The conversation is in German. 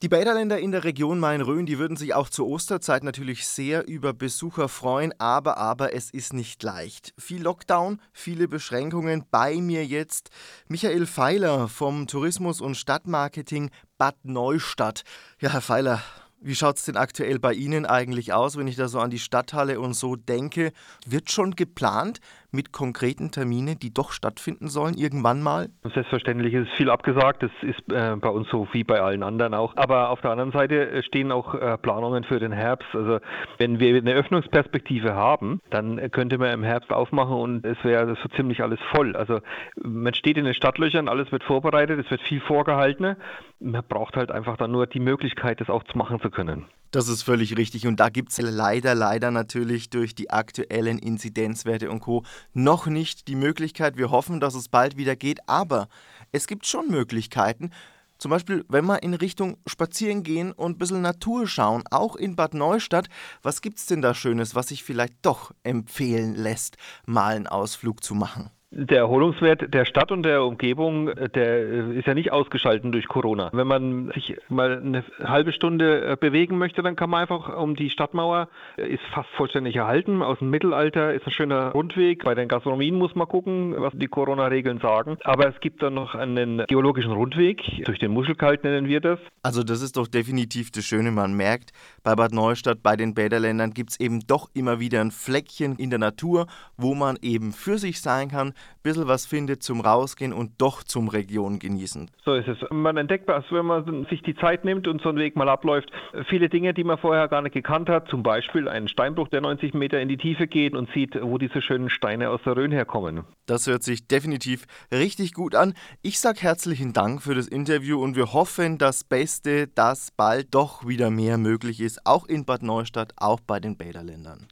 Die Bäderländer in der Region Main-Rhön, die würden sich auch zur Osterzeit natürlich sehr über Besucher freuen, aber, aber es ist nicht leicht. Viel Lockdown, viele Beschränkungen. Bei mir jetzt Michael Feiler vom Tourismus- und Stadtmarketing Bad Neustadt. Ja, Herr Feiler, wie schaut es denn aktuell bei Ihnen eigentlich aus, wenn ich da so an die Stadthalle und so denke? Wird schon geplant mit konkreten Terminen, die doch stattfinden sollen, irgendwann mal? Selbstverständlich ist viel abgesagt. Das ist äh, bei uns so wie bei allen anderen auch. Aber auf der anderen Seite äh, stehen auch äh, Planungen für den Herbst. Also wenn wir eine Öffnungsperspektive haben, dann könnte man im Herbst aufmachen und es wäre so ziemlich alles voll. Also man steht in den Stadtlöchern, alles wird vorbereitet, es wird viel vorgehalten. Man braucht halt einfach dann nur die Möglichkeit, das auch zu machen zu können. Das ist völlig richtig. Und da gibt es leider, leider natürlich durch die aktuellen Inzidenzwerte und Co. noch nicht die Möglichkeit. Wir hoffen, dass es bald wieder geht. Aber es gibt schon Möglichkeiten. Zum Beispiel, wenn wir in Richtung Spazieren gehen und ein bisschen Natur schauen, auch in Bad Neustadt. Was gibt es denn da Schönes, was sich vielleicht doch empfehlen lässt, mal einen Ausflug zu machen? Der Erholungswert der Stadt und der Umgebung, der ist ja nicht ausgeschaltet durch Corona. Wenn man sich mal eine halbe Stunde äh, bewegen möchte, dann kann man einfach um die Stadtmauer, äh, ist fast vollständig erhalten. Aus dem Mittelalter ist ein schöner Rundweg. Bei den Gastronomien muss man gucken, was die Corona-Regeln sagen. Aber es gibt dann noch einen geologischen Rundweg, durch den Muschelkalk nennen wir das. Also das ist doch definitiv das Schöne. Man merkt, bei Bad Neustadt, bei den Bäderländern gibt es eben doch immer wieder ein Fleckchen in der Natur, wo man eben für sich sein kann, bisschen was findet zum Rausgehen und doch zum Region genießen. So ist es. Man entdeckt was, wenn man sich die Zeit nimmt und so einen Weg mal abläuft. Viele Dinge, die man vorher gar nicht gekannt hat, zum Beispiel einen Steinbruch, der 90 Meter in die Tiefe geht und sieht, wo diese schönen Steine aus der Rhön herkommen. Das hört sich definitiv richtig gut an. Ich sage herzlichen Dank für das Interview und wir hoffen das Beste, dass bald doch wieder mehr möglich ist, auch in Bad Neustadt, auch bei den Bäderländern.